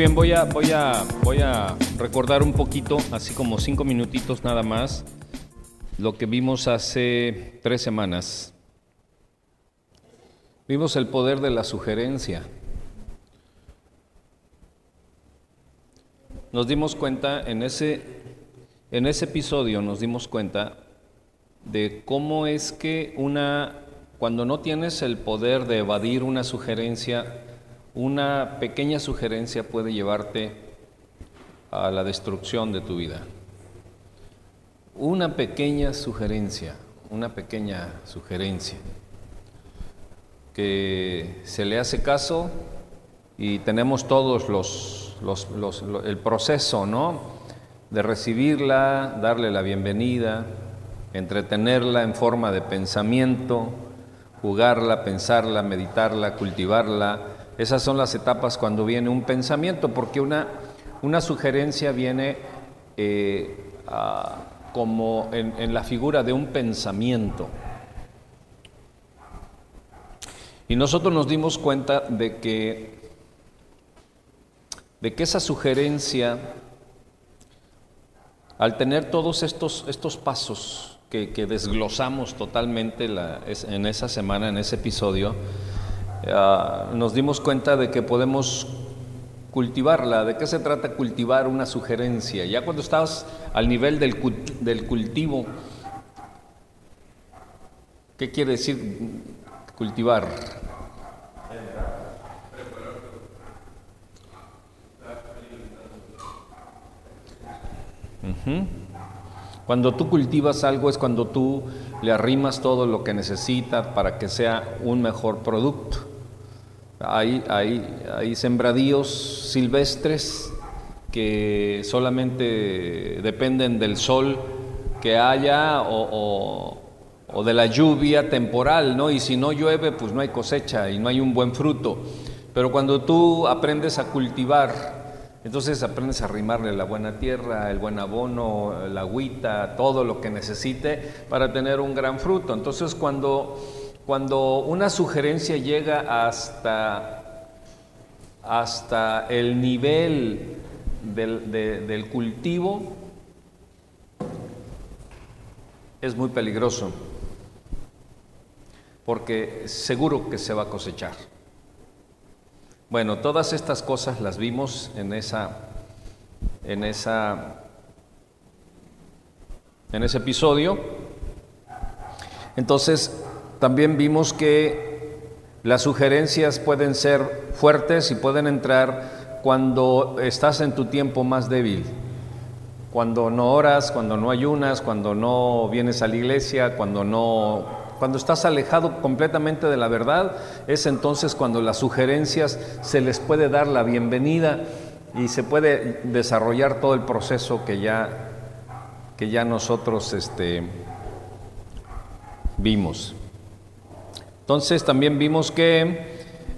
bien, voy a, voy, a, voy a recordar un poquito, así como cinco minutitos nada más, lo que vimos hace tres semanas. Vimos el poder de la sugerencia. Nos dimos cuenta en ese, en ese episodio, nos dimos cuenta de cómo es que una, cuando no tienes el poder de evadir una sugerencia, una pequeña sugerencia puede llevarte a la destrucción de tu vida. Una pequeña sugerencia, una pequeña sugerencia que se le hace caso y tenemos todos los, el proceso, ¿no? De recibirla, darle la bienvenida, entretenerla en forma de pensamiento, jugarla, pensarla, meditarla, cultivarla, esas son las etapas cuando viene un pensamiento, porque una, una sugerencia viene eh, como en, la figura de un pensamiento. Y nosotros nos dimos cuenta de que, de que esa sugerencia, al tener todos estos, estos pasos que, desglosamos totalmente en esa semana, en ese episodio, Ah, nos dimos cuenta de que podemos cultivarla. ¿De qué se trata cultivar una sugerencia? Ya cuando estás al nivel del, del cultivo, ¿qué quiere decir cultivar? Cuando tú cultivas algo es cuando tú le arrimas todo lo que necesita para que sea un mejor producto. Hay, hay, sembradíos silvestres que solamente dependen del sol que haya o, o, de la lluvia temporal, ¿no? Y si no llueve, pues no hay cosecha y no hay un buen fruto. Pero cuando tú aprendes a cultivar, entonces aprendes a arrimarle la buena tierra, el buen abono, la agüita, todo lo que necesite para tener un gran fruto. Entonces cuando cuando una sugerencia llega hasta, hasta el nivel del, cultivo, es muy peligroso, porque seguro que se va a cosechar. Bueno, todas estas cosas las vimos en esa, en esa, en ese episodio. Entonces, también vimos que las sugerencias pueden ser fuertes y pueden entrar cuando estás en tu tiempo más débil, cuando no oras, cuando no ayunas, cuando no vienes a la iglesia, cuando no cuando estás alejado completamente de la verdad, es entonces cuando las sugerencias se les puede dar la bienvenida y se puede desarrollar todo el proceso que ya que ya nosotros este, vimos. Entonces también vimos que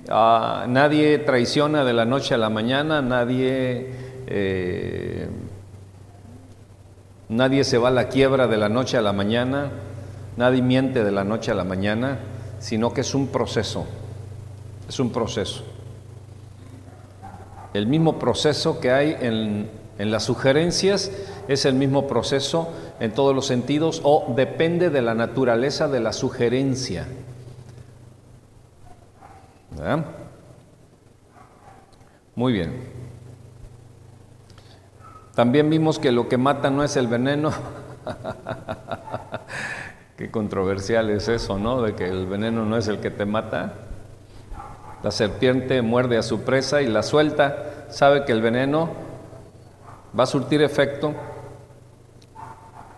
ah, nadie traiciona de la noche a la mañana, nadie, eh, nadie se va a la quiebra de la noche a la mañana, nadie miente de la noche a la mañana, sino que es un proceso, es un proceso. El mismo proceso que hay en, en las sugerencias es el mismo proceso en todos los sentidos o depende de la naturaleza de la sugerencia. Muy bien. También vimos que lo que mata no es el veneno. Qué controversial es eso, ¿no? De que el veneno no es el que te mata. La serpiente muerde a su presa y la suelta, sabe que el veneno va a surtir efecto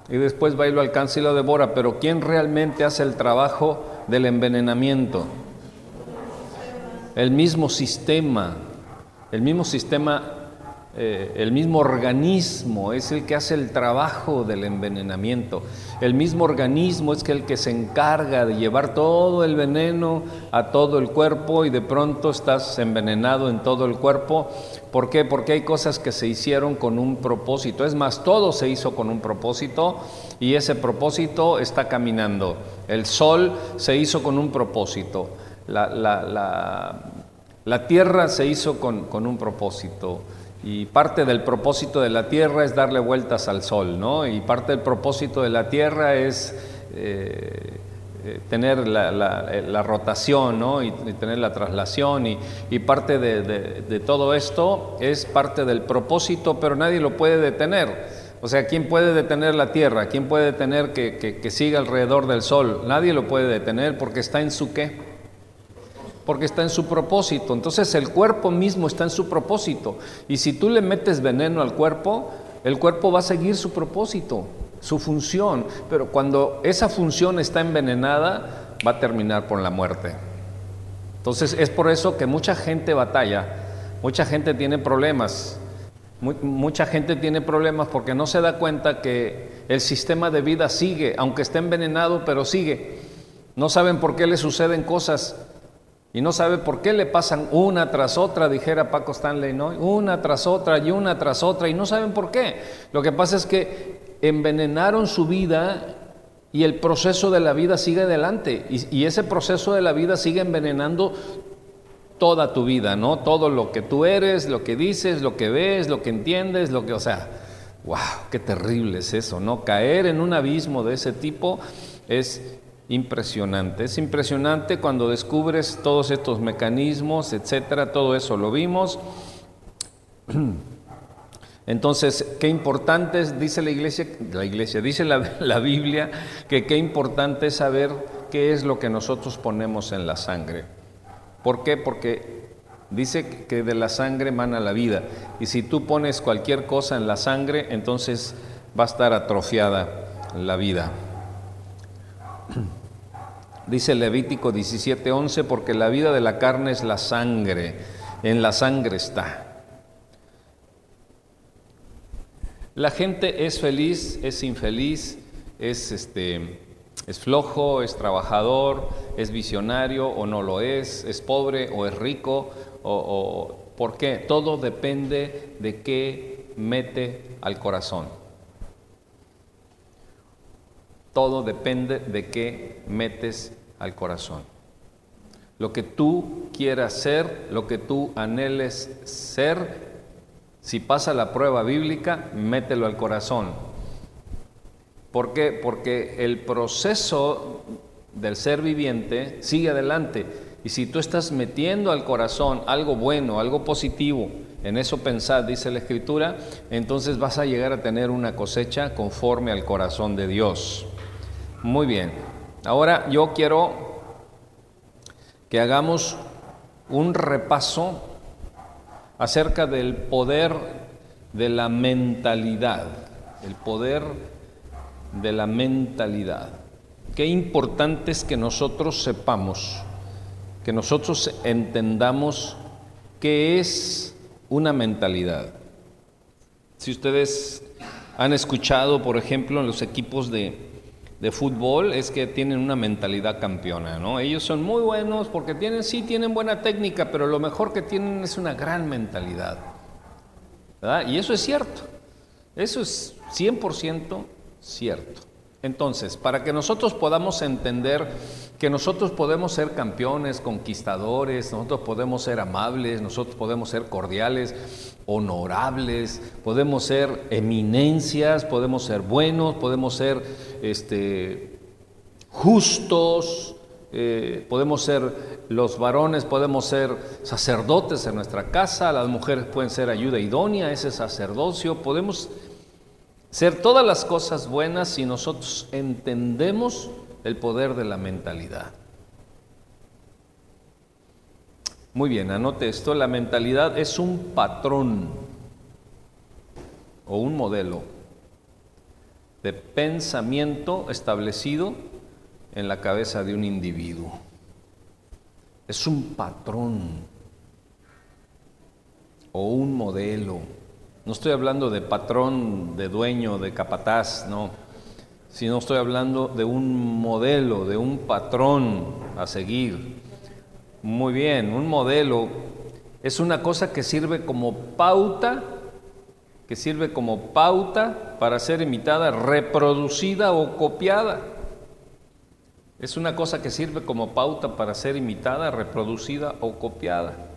y después va y lo alcanza y lo devora. Pero ¿quién realmente hace el trabajo del envenenamiento? El mismo sistema, el mismo sistema, eh, el mismo organismo es el que hace el trabajo del envenenamiento. El mismo organismo es el que se encarga de llevar todo el veneno a todo el cuerpo y de pronto estás envenenado en todo el cuerpo. ¿Por qué? Porque hay cosas que se hicieron con un propósito. Es más, todo se hizo con un propósito y ese propósito está caminando. El sol se hizo con un propósito la, La tierra se hizo con, un propósito y parte del propósito de la tierra es darle vueltas al sol, ¿no? Y parte del propósito de la tierra es eh, eh, tener la, rotación, ¿no? Y, tener la traslación y, parte de, todo esto es parte del propósito, pero nadie lo puede detener. O sea, ¿quién puede detener la tierra? ¿Quién puede detener que, que siga alrededor del sol? Nadie lo puede detener porque está en su qué? Porque está en su propósito. Entonces el cuerpo mismo está en su propósito. Y si tú le metes veneno al cuerpo, el cuerpo va a seguir su propósito, su función. Pero cuando esa función está envenenada, va a terminar por la muerte. Entonces es por eso que mucha gente batalla, mucha gente tiene problemas. Mucha gente tiene problemas porque no se da cuenta que el sistema de vida sigue, aunque esté envenenado, pero sigue. No saben por qué le suceden cosas y no sabe por qué le pasan una tras otra, dijera Paco Stanley, ¿no? Una tras otra y una tras otra y no saben por qué. Lo que pasa es que envenenaron su vida y el proceso de la vida sigue adelante y, y ese proceso de la vida sigue envenenando toda tu vida, ¿no? Todo lo que tú eres, lo que dices, lo que ves, lo que entiendes, lo que, o sea, wow, qué terrible es eso, ¿no? Caer en un abismo de ese tipo es impresionante. Es impresionante cuando descubres todos estos mecanismos, etcétera, todo eso lo vimos. Entonces, qué importante es, dice la iglesia, la iglesia, dice la, la, Biblia, que qué importante es saber qué es lo que nosotros ponemos en la sangre. ¿Por qué? Porque dice que de la sangre emana la vida. Y si tú pones cualquier cosa en la sangre, entonces va a estar atrofiada la vida. Dice Levítico 17:11, porque la vida de la carne es la sangre, en la sangre está. La gente es feliz, es infeliz, es este es flojo, es trabajador, es visionario o no lo es, es pobre o es rico, o, o ¿por qué? Todo depende de qué mete al corazón. Todo depende de qué metes al corazón. Lo que tú quieras ser, lo que tú anheles ser, si pasa la prueba bíblica, mételo al corazón. ¿Por qué? Porque el proceso del ser viviente sigue adelante. Y si tú estás metiendo al corazón algo bueno, algo positivo, en eso pensad, dice la Escritura, entonces vas a llegar a tener una cosecha conforme al corazón de Dios. Muy bien. Ahora yo quiero que hagamos un repaso acerca del poder de la mentalidad, el poder de la mentalidad. Qué importante es que nosotros sepamos, que nosotros entendamos qué es una mentalidad. Si ustedes han escuchado, por ejemplo, en los equipos de, de fútbol es que tienen una mentalidad campeona, ¿no? Ellos son muy buenos porque tienen, sí, tienen buena técnica, pero lo mejor que tienen es una gran mentalidad. ¿verdad? Y eso es cierto, eso es 100% cierto. Entonces, para que nosotros podamos entender que nosotros podemos ser campeones, conquistadores, nosotros podemos ser amables, nosotros podemos ser cordiales, honorables, podemos ser eminencias, podemos ser buenos, podemos ser este, justos, eh, podemos ser los varones, podemos ser sacerdotes en nuestra casa, las mujeres pueden ser ayuda idónea, ese sacerdocio, podemos ser todas las cosas buenas si nosotros entendemos el poder de la mentalidad. Muy bien, anote esto, la mentalidad es un patrón o un modelo de pensamiento establecido en la cabeza de un individuo. Es un patrón o un modelo no estoy hablando de patrón, de dueño, de capataz, no, sino estoy hablando de un modelo, de un patrón a seguir. Muy bien, un modelo es una cosa que sirve como pauta, que sirve como pauta para ser imitada, reproducida o copiada. Es una cosa que sirve como pauta para ser imitada, reproducida o copiada.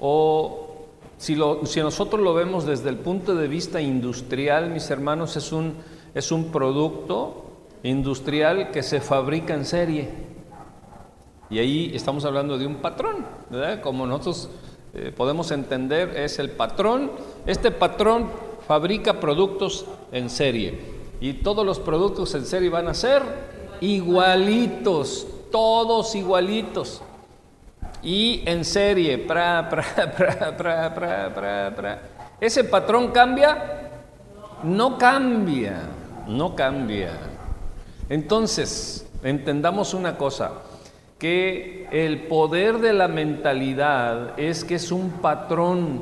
o si, si, nosotros lo vemos desde el punto de vista industrial, mis hermanos, es un, es un producto industrial que se fabrica en serie. Y ahí estamos hablando de un patrón, ¿verdad? Como nosotros eh, podemos entender, es el patrón. Este patrón fabrica productos en serie. Y todos los productos en serie van a ser igualitos, todos igualitos. Y en serie, pra, pra, pra, pra, pra, pra. ¿Ese patrón cambia? No cambia, no cambia. Entonces, entendamos una cosa, que el poder de la mentalidad es que es un patrón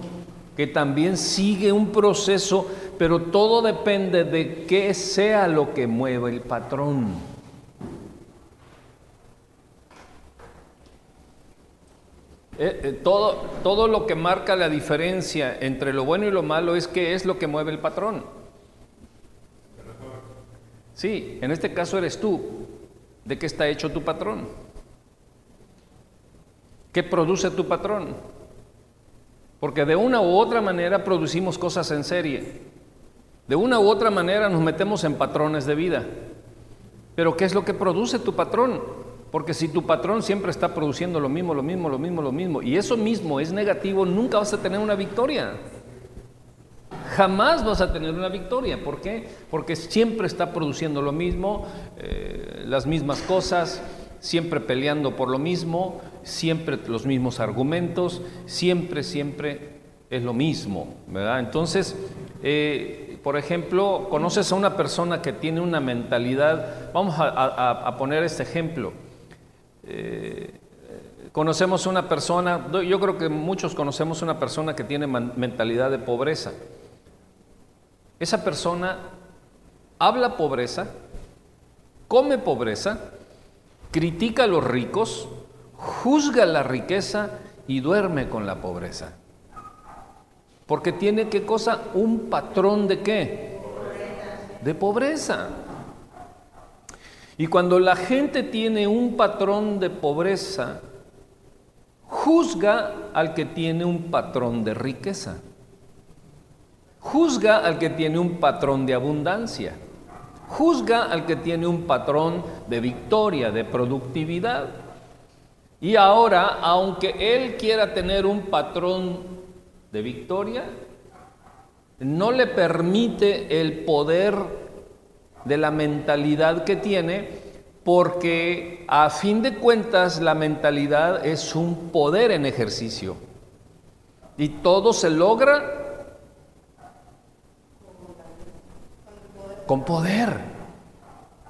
que también sigue un proceso, pero todo depende de qué sea lo que mueve el patrón. Eh, eh, todo, todo lo que marca la diferencia entre lo bueno y lo malo es qué es lo que mueve el patrón. Sí, en este caso eres tú. ¿De qué está hecho tu patrón? ¿Qué produce tu patrón? Porque de una u otra manera producimos cosas en serie. De una u otra manera nos metemos en patrones de vida. Pero ¿qué es lo que produce tu patrón? Porque si tu patrón siempre está produciendo lo mismo, lo mismo, lo mismo, lo mismo, y eso mismo es negativo, nunca vas a tener una victoria jamás vas a tener una victoria. ¿Por qué? Porque siempre está produciendo lo mismo, eh, las mismas cosas, siempre peleando por lo mismo, siempre los mismos argumentos, siempre, siempre es lo mismo, ¿verdad? Entonces, eh, por ejemplo, conoces a una persona que tiene una mentalidad, vamos a, poner este ejemplo. Eh, conocemos una persona, yo creo que muchos conocemos una persona que tiene mentalidad de pobreza. Esa persona habla pobreza, come pobreza, critica a los ricos, juzga la riqueza y duerme con la pobreza. Porque tiene qué cosa? Un patrón de qué? De pobreza. Y cuando la gente tiene un patrón de pobreza, juzga al que tiene un patrón de riqueza. Juzga al que tiene un patrón de abundancia. Juzga al que tiene un patrón de victoria, de productividad. Y ahora, aunque él quiera tener un patrón de victoria, no le permite el poder de la mentalidad que tiene, porque a fin de cuentas la mentalidad es un poder en ejercicio. Y todo se logra Con poder.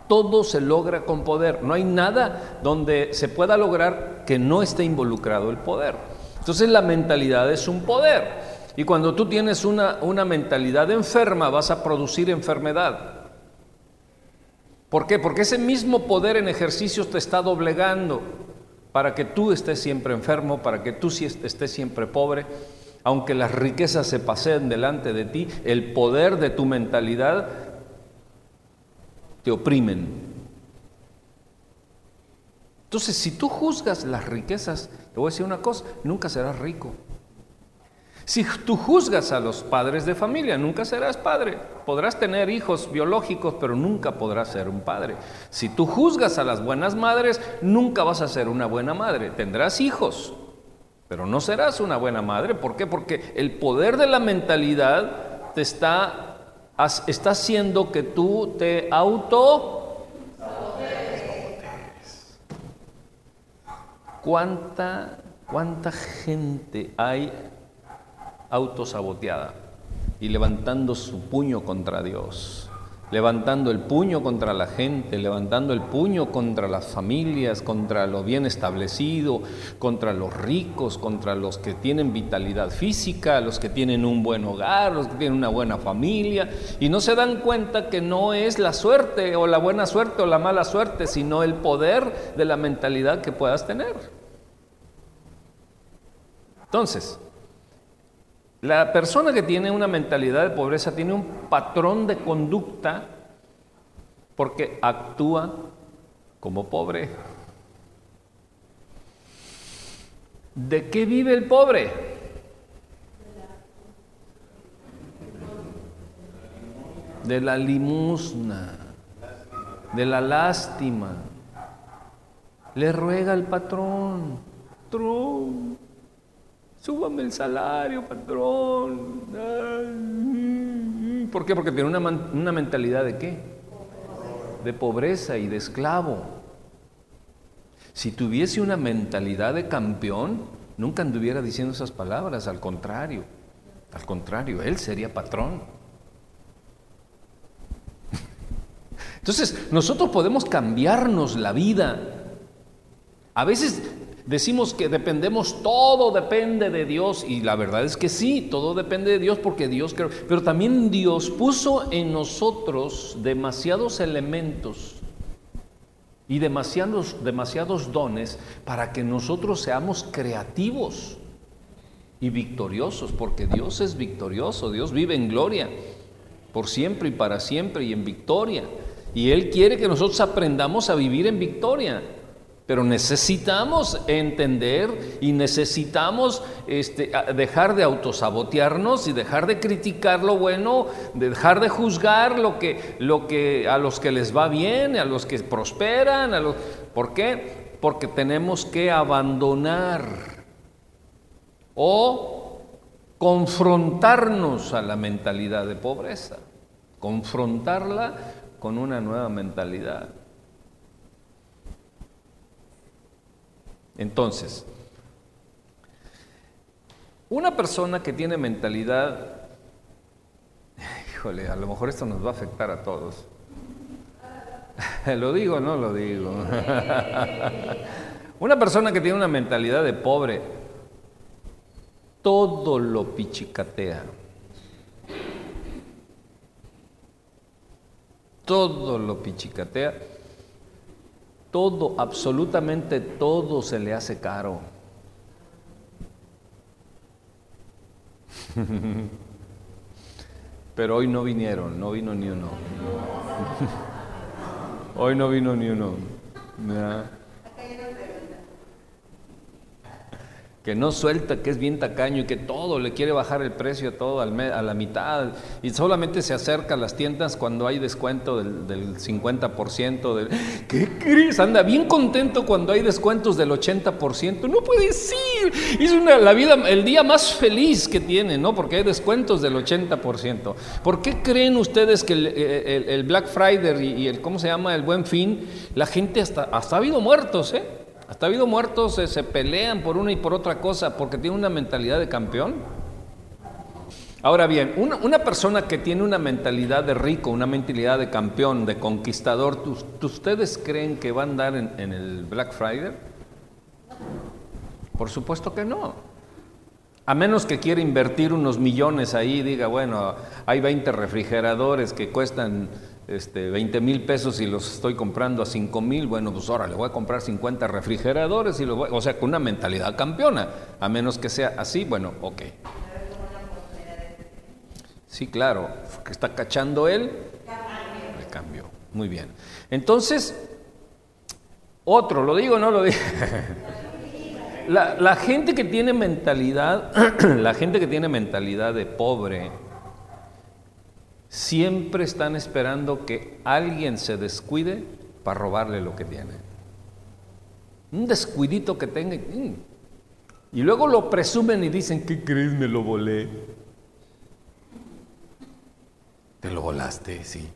Todo se logra con poder. No hay nada donde se pueda lograr que no esté involucrado el poder. Entonces la mentalidad es un poder. Y cuando tú tienes una, una mentalidad enferma vas a producir enfermedad. ¿Por qué? Porque ese mismo poder en ejercicios te está doblegando para que tú estés siempre enfermo, para que tú estés siempre pobre. Aunque las riquezas se paseen delante de ti, el poder de tu mentalidad te oprimen. Entonces, si tú juzgas las riquezas, te voy a decir una cosa, nunca serás rico. Si tú juzgas a los padres de familia, nunca serás padre. Podrás tener hijos biológicos, pero nunca podrás ser un padre. Si tú juzgas a las buenas madres, nunca vas a ser una buena madre. Tendrás hijos, pero no serás una buena madre. ¿Por qué? Porque el poder de la mentalidad te está está haciendo que tú te auto ¿Cuánta, ¿Cuánta gente hay autosaboteada y levantando su puño contra Dios? Levantando el puño contra la gente, levantando el puño contra las familias, contra lo bien establecido, contra los ricos, contra los que tienen vitalidad física, los que tienen un buen hogar, los que tienen una buena familia, y no se dan cuenta que no es la suerte o la buena suerte o la mala suerte, sino el poder de la mentalidad que puedas tener. Entonces, la persona que tiene una mentalidad de pobreza tiene un patrón de conducta porque actúa como pobre. ¿De qué vive el pobre? De la limosna, de la lástima. Le ruega el patrón, Trump súbame el salario, patrón. ¿Por qué? Porque tiene una, una mentalidad de qué? De pobreza y de esclavo. Si tuviese una mentalidad de campeón, nunca anduviera diciendo esas palabras, al contrario, al contrario, él sería patrón. Entonces, nosotros podemos cambiarnos la vida. A veces decimos que dependemos, todo depende de Dios, y la verdad es que sí, todo depende de Dios porque Dios creó, pero también Dios puso en nosotros demasiados elementos y demasiados, demasiados dones para que nosotros seamos creativos y victoriosos, porque Dios es victorioso, Dios vive en gloria, por siempre y para siempre y en victoria. Y Él quiere que nosotros aprendamos a vivir en victoria. Pero necesitamos entender y necesitamos este, dejar de autosabotearnos y dejar de criticar lo bueno, dejar de juzgar lo que, a los que les va bien, a los que prosperan. ¿Por qué? Porque tenemos que abandonar o confrontarnos a la mentalidad de pobreza, confrontarla con una nueva mentalidad. Entonces, una persona que tiene mentalidad, híjole, a lo mejor esto nos va a afectar a todos. ¿Lo digo o no lo digo? Una persona que tiene una mentalidad de pobre, todo lo pichicatea. Todo lo pichicatea todo, absolutamente todo se le hace caro. Pero hoy no vinieron, no vino ni uno. Hoy no vino ni uno que no suelta, que es bien tacaño y que todo le quiere bajar el precio todo al a la mitad y solamente se acerca a las tiendas cuando hay descuento del, del 50%. Del, ¿Qué crees? Anda bien contento cuando hay descuentos del 80%. No puede ser. Es una, la vida, el día más feliz que tiene, ¿no? Porque hay descuentos del 80%. ¿Por qué creen ustedes que el, Black Friday y, el, ¿cómo se llama? El Buen Fin, la gente hasta, hasta ha habido muertos, ¿eh? Hasta ha habido muertos, se, se pelean por una y por otra cosa porque tiene una mentalidad de campeón. Ahora bien, una, persona que tiene una mentalidad de rico, una mentalidad de campeón, de conquistador, ¿ustedes creen que va a andar en, en, el Black Friday? Por supuesto que no. A menos que quiera invertir unos millones ahí y diga, bueno, hay 20 refrigeradores que cuestan este, 20 mil pesos y los estoy comprando a 5 mil, bueno, pues ahora le voy a comprar 50 refrigeradores y lo voy, o sea, con una mentalidad campeona, a menos que sea así, bueno, ok. Sí, claro, que está cachando él, el cambio, muy bien. Entonces, otro, ¿lo digo no lo digo? La, la gente que tiene mentalidad, la gente que tiene mentalidad de pobre, siempre están esperando que alguien se descuide para robarle lo que tiene. Un descuidito que tenga. Mm. Y luego lo presumen y dicen, ¿qué crees? Me lo volé. Te lo volaste, sí.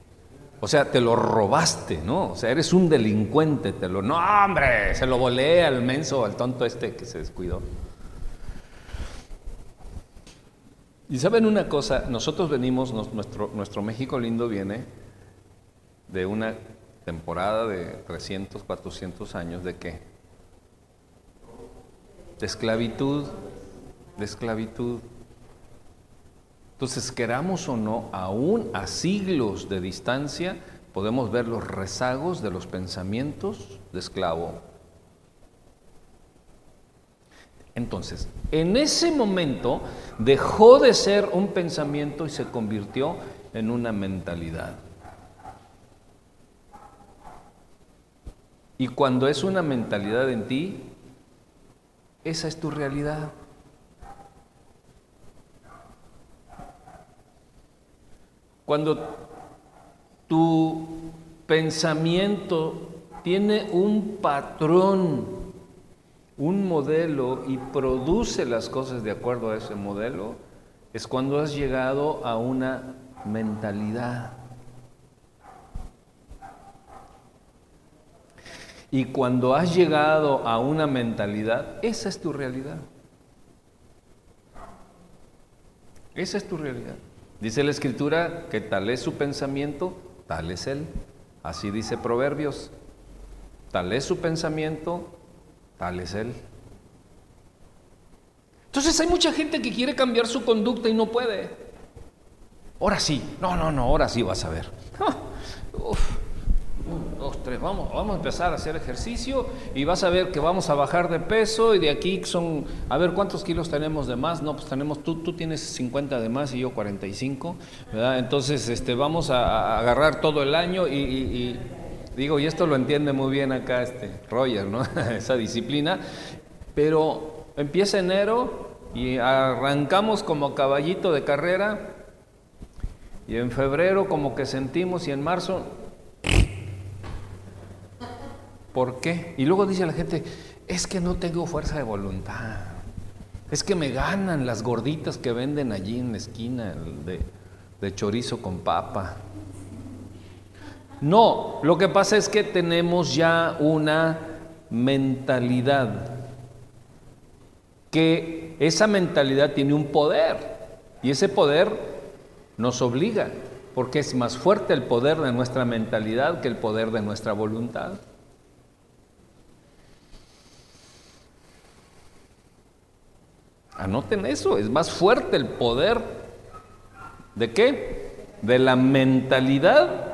O sea, te lo robaste, ¿no? O sea, eres un delincuente, te lo... No, hombre, se lo volé al menso, al tonto este que se descuidó. Y saben una cosa, nosotros venimos, nuestro, nuestro México lindo viene de una temporada de 300, 400 años de qué? De esclavitud, de esclavitud. Entonces, queramos o no, aún a siglos de distancia, podemos ver los rezagos de los pensamientos de esclavo. Entonces, en ese momento dejó de ser un pensamiento y se convirtió en una mentalidad. Y cuando es una mentalidad en ti, esa es tu realidad. Cuando tu pensamiento tiene un patrón, un modelo y produce las cosas de acuerdo a ese modelo, es cuando has llegado a una mentalidad. Y cuando has llegado a una mentalidad, esa es tu realidad. Esa es tu realidad. Dice la escritura que tal es su pensamiento, tal es él. Así dice Proverbios. Tal es su pensamiento, tal es él. Entonces hay mucha gente que quiere cambiar su conducta y no puede. Ahora sí, no, no, no, ahora sí vas a ver. Uf dos, tres, vamos, vamos a empezar a hacer ejercicio y vas a ver que vamos a bajar de peso y de aquí son, a ver cuántos kilos tenemos de más, no, pues tenemos, tú, tú tienes 50 de más y yo 45, ¿verdad? Entonces, este, vamos a, agarrar todo el año y, digo, y esto lo entiende muy bien acá este Roger, ¿no? Esa disciplina, pero empieza enero y arrancamos como caballito de carrera y en febrero como que sentimos y en marzo ¿Por qué? Y luego dice la gente, es que no tengo fuerza de voluntad. Es que me ganan las gorditas que venden allí en la esquina de, de chorizo con papa. No, lo que pasa es que tenemos ya una mentalidad, que esa mentalidad tiene un poder y ese poder nos obliga, porque es más fuerte el poder de nuestra mentalidad que el poder de nuestra voluntad. Anoten eso, es más fuerte el poder de qué? De la mentalidad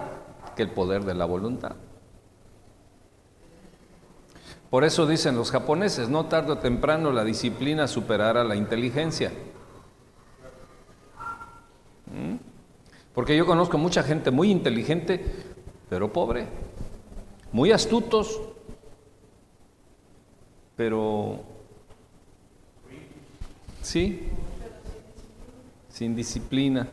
el poder de la voluntad. Por eso dicen los japoneses, no tarde o temprano la disciplina superará la inteligencia. ¿Mm? Porque yo conozco mucha gente muy inteligente, pero pobre, muy astutos, pero Sí, sin disciplina.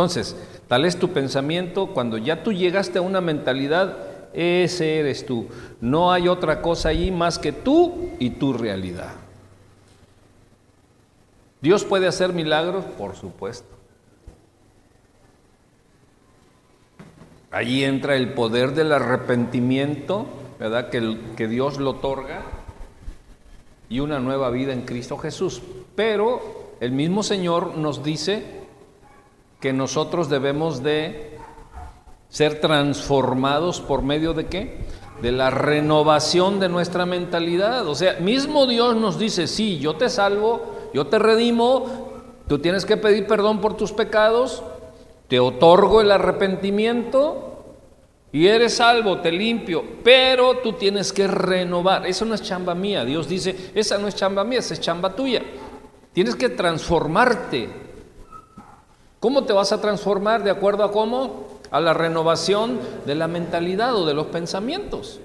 Entonces, tal es tu pensamiento, cuando ya tú llegaste a una mentalidad, ese eres tú. No hay otra cosa allí más que tú y tu realidad. ¿Dios puede hacer milagros? Por supuesto. Allí entra el poder del arrepentimiento, ¿verdad? Que, que Dios lo otorga y una nueva vida en Cristo Jesús. Pero el mismo Señor nos dice que nosotros debemos de ser transformados por medio de qué? De la renovación de nuestra mentalidad. O sea, mismo Dios nos dice, sí, yo te salvo, yo te redimo, tú tienes que pedir perdón por tus pecados, te otorgo el arrepentimiento, y eres salvo, te limpio, pero tú tienes que renovar. Eso no es chamba mía. Dios dice, esa no es chamba mía, esa es chamba tuya. Tienes que transformarte. ¿Cómo te vas a transformar? ¿De acuerdo a cómo? A la renovación de la mentalidad o de los pensamientos.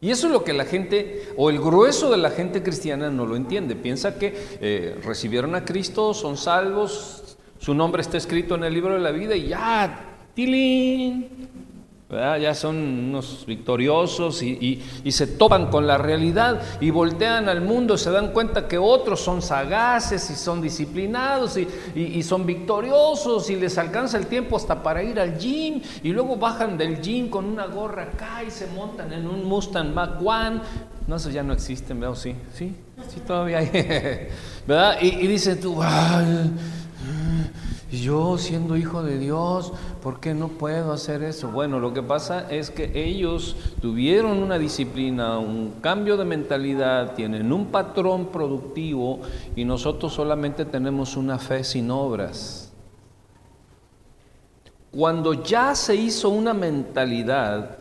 Y eso es lo que la gente, o el grueso de la gente cristiana no lo entiende. Piensa que eh, recibieron a Cristo, son salvos, su nombre está escrito en el libro de la vida y ya ¡Tilín! Ya son unos victoriosos y, se topan con la realidad y voltean al mundo, se dan cuenta que otros son sagaces y son disciplinados y, son victoriosos y les alcanza el tiempo hasta para ir al gym y luego bajan del gym con una gorra acá y se montan en un Mustang Mach 1. No, eso ya no existen, ¿verdad? Sí, sí, sí, todavía hay. ¿Verdad? Y, y dices tú, yo siendo hijo de Dios, ¿por qué no puedo hacer eso? Bueno, lo que pasa es que ellos tuvieron una disciplina, un cambio de mentalidad, tienen un patrón productivo y nosotros solamente tenemos una fe sin obras. Cuando ya se hizo una mentalidad,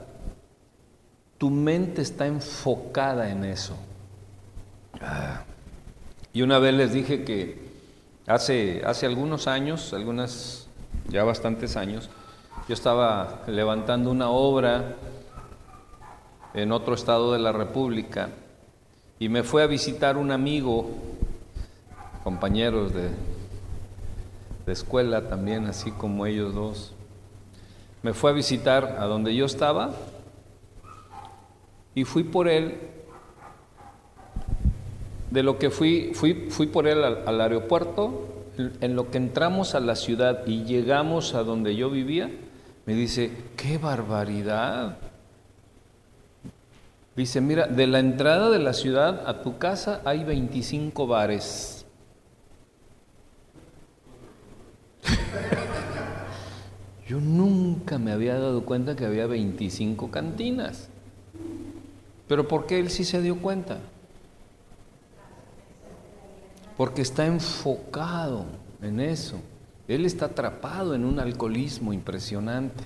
tu mente está enfocada en eso. Ah. Y una vez les dije que Hace, hace algunos años, algunas, ya bastantes años, yo estaba levantando una obra en otro estado de la República y me fue a visitar un amigo, compañeros de, de escuela también, así como ellos dos. Me fue a visitar a donde yo estaba y fui por él. De lo que fui, fui, fui por él al, aeropuerto, en lo que entramos a la ciudad y llegamos a donde yo vivía, me dice, qué barbaridad. Dice, mira, de la entrada de la ciudad a tu casa hay 25 bares. Yo nunca me había dado cuenta que había 25 cantinas. Pero ¿por qué él sí se dio cuenta? Porque está enfocado en eso. Él está atrapado en un alcoholismo impresionante.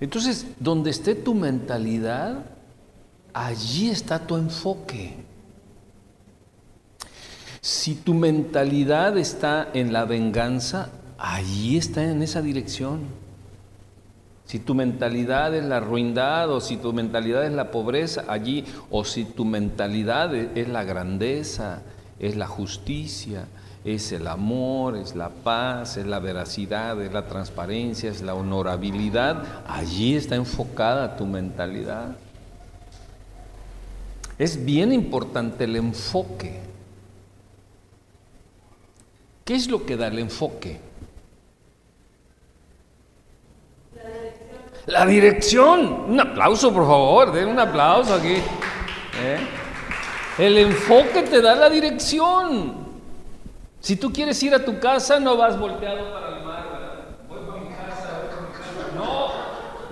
Entonces, donde esté tu mentalidad, allí está tu enfoque. Si tu mentalidad está en la venganza, allí está en esa dirección. Si tu mentalidad es la ruindad o si tu mentalidad es la pobreza, allí, o si tu mentalidad es la grandeza, es la justicia, es el amor, es la paz, es la veracidad, es la transparencia, es la honorabilidad, allí está enfocada tu mentalidad. Es bien importante el enfoque. ¿Qué es lo que da el enfoque? La dirección. Un aplauso, por favor. Den un aplauso aquí. ¿eh? El enfoque te da la dirección. Si tú quieres ir a tu casa, no vas volteado para el mar. Voy para mi casa, voy para mi casa. No.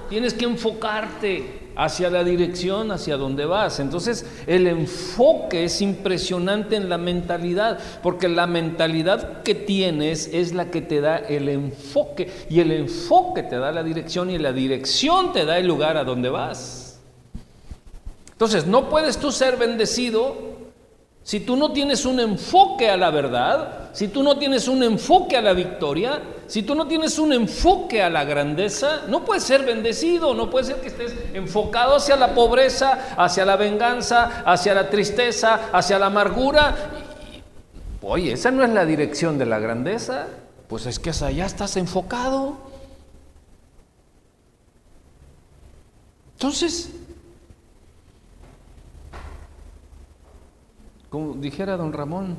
Tienes que enfocarte hacia la dirección, hacia donde vas. Entonces, el enfoque es impresionante en la mentalidad, porque la mentalidad que tienes es la que te da el enfoque, y el enfoque te da la dirección, y la dirección te da el lugar a donde vas. Entonces, no puedes tú ser bendecido si tú no tienes un enfoque a la verdad, si tú no tienes un enfoque a la victoria, si tú no tienes un enfoque a la grandeza, no puedes ser bendecido, no puede ser que estés enfocado hacia la pobreza, hacia la venganza, hacia la tristeza, hacia la amargura. Oye, esa no es la dirección de la grandeza, pues es que hacia allá estás enfocado. Entonces, Como dijera don Ramón,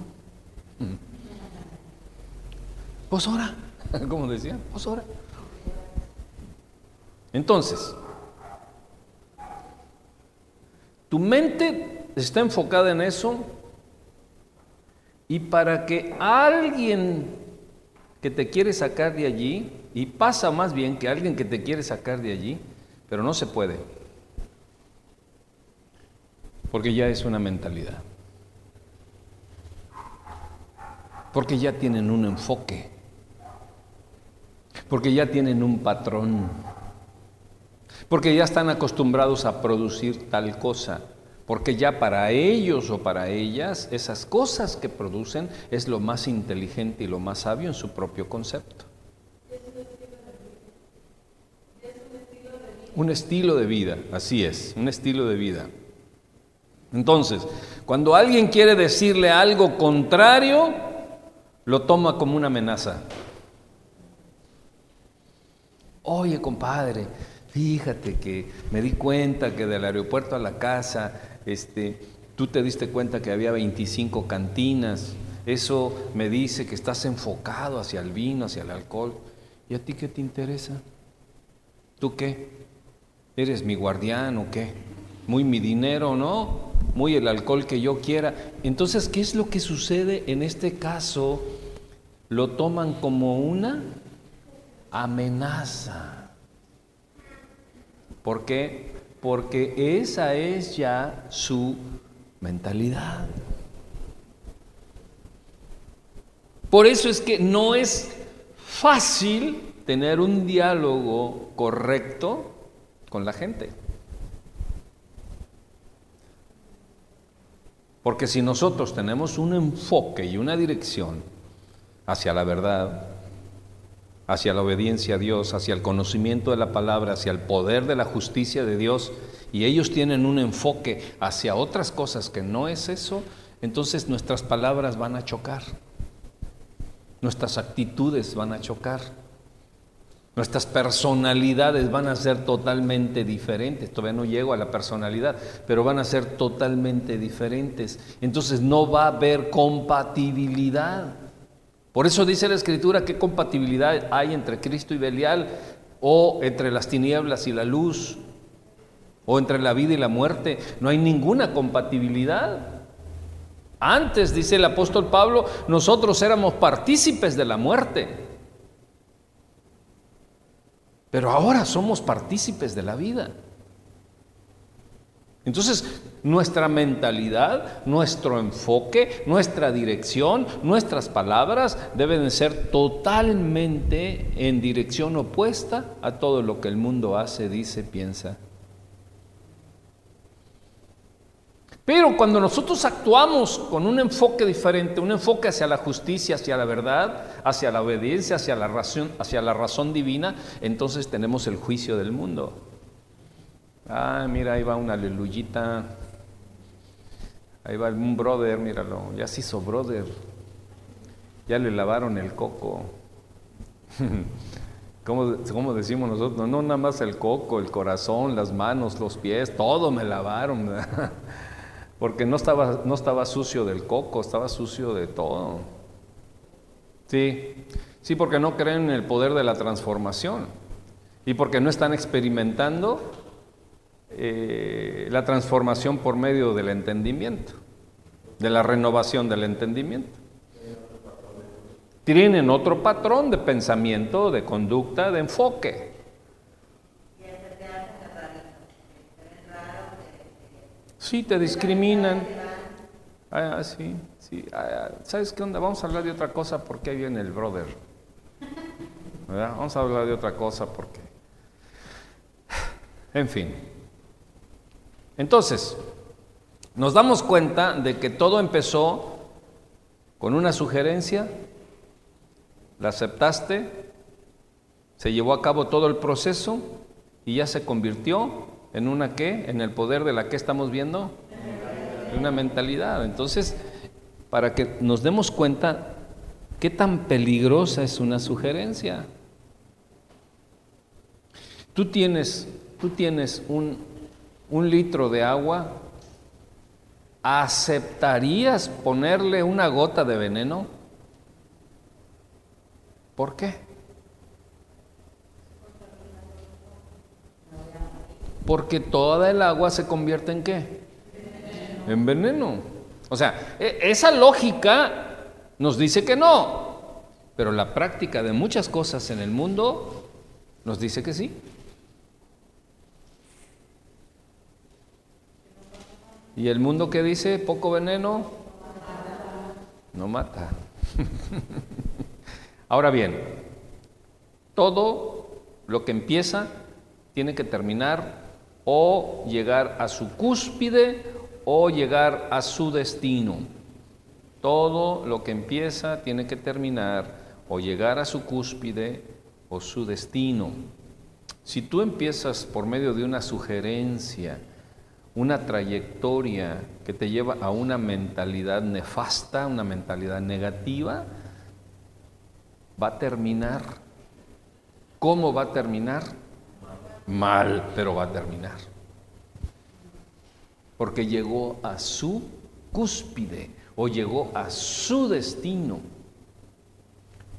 pues ora, como decía, pues ora. Entonces, tu mente está enfocada en eso y para que alguien que te quiere sacar de allí, y pasa más bien que alguien que te quiere sacar de allí, pero no se puede, porque ya es una mentalidad. Porque ya tienen un enfoque, porque ya tienen un patrón, porque ya están acostumbrados a producir tal cosa, porque ya para ellos o para ellas esas cosas que producen es lo más inteligente y lo más sabio en su propio concepto. Un estilo de vida, así es, un estilo de vida. Entonces, cuando alguien quiere decirle algo contrario, lo toma como una amenaza. Oye, compadre, fíjate que me di cuenta que del aeropuerto a la casa, este, tú te diste cuenta que había 25 cantinas. Eso me dice que estás enfocado hacia el vino, hacia el alcohol. ¿Y a ti qué te interesa? ¿Tú qué? ¿Eres mi guardián o qué? ¿Muy mi dinero, no? Muy el alcohol que yo quiera. Entonces, ¿qué es lo que sucede en este caso? Lo toman como una amenaza. ¿Por qué? Porque esa es ya su mentalidad. Por eso es que no es fácil tener un diálogo correcto con la gente. Porque si nosotros tenemos un enfoque y una dirección hacia la verdad, hacia la obediencia a Dios, hacia el conocimiento de la palabra, hacia el poder de la justicia de Dios, y ellos tienen un enfoque hacia otras cosas que no es eso, entonces nuestras palabras van a chocar, nuestras actitudes van a chocar, nuestras personalidades van a ser totalmente diferentes. Todavía no llego a la personalidad, pero van a ser totalmente diferentes. Entonces no va a haber compatibilidad. Por eso dice la Escritura qué compatibilidad hay entre Cristo y Belial, o entre las tinieblas y la luz, o entre la vida y la muerte. No hay ninguna compatibilidad. Antes, dice el apóstol Pablo, nosotros éramos partícipes de la muerte. Pero ahora somos partícipes de la vida. Entonces, nuestra mentalidad, nuestro enfoque, nuestra dirección, nuestras palabras deben ser totalmente en dirección opuesta a todo lo que el mundo hace, dice, piensa Pero cuando nosotros actuamos con un enfoque diferente, un enfoque hacia la justicia, hacia la verdad, hacia la obediencia, hacia la razón, hacia la razón divina, entonces tenemos el juicio del mundo. Ah, mira, ahí va una aleluyita. Ahí va un brother, míralo, ya se hizo brother. Ya le lavaron el coco. ¿Cómo, ¿Cómo, decimos nosotros? No, nada más el coco, el corazón, las manos, los pies, todo me lavaron. Porque no estaba, no estaba sucio del coco, estaba sucio de todo. Sí, sí, porque no creen en el poder de la transformación y porque no están experimentando eh, la transformación por medio del entendimiento, de la renovación del entendimiento. Tienen otro patrón de pensamiento, de conducta, de enfoque. Sí, te discriminan. Ah, sí, sí. Ah, ¿Sabes qué onda? Vamos a hablar de otra cosa porque ahí viene el brother. Vamos a hablar de otra cosa porque... En fin. Entonces, nos damos cuenta de que todo empezó con una sugerencia, la aceptaste, se llevó a cabo todo el proceso y ya se convirtió ¿En una qué? ¿En el poder de la que estamos viendo? En una mentalidad. Entonces, para que nos demos cuenta qué tan peligrosa es una sugerencia. Tú tienes, tú tienes un, un litro de agua, ¿aceptarías ponerle una gota de veneno? ¿Por qué? Porque toda el agua se convierte en qué? En veneno. O sea, e, esa lógica nos dice que no, pero la práctica de muchas cosas en el mundo nos dice que sí. ¿Y el mundo que dice? Poco veneno, no mata. Ahora bien, todo lo que empieza tiene que terminar o llegar a su cúspide o llegar a su destino. Todo lo que empieza tiene que terminar o llegar a su cúspide o su destino. Si tú empiezas por medio de una sugerencia, una trayectoria que te lleva a una mentalidad nefasta, una mentalidad negativa, va a terminar. ¿Cómo va a terminar? Mal, pero va a terminar. Porque llegó a su cúspide o llegó a su destino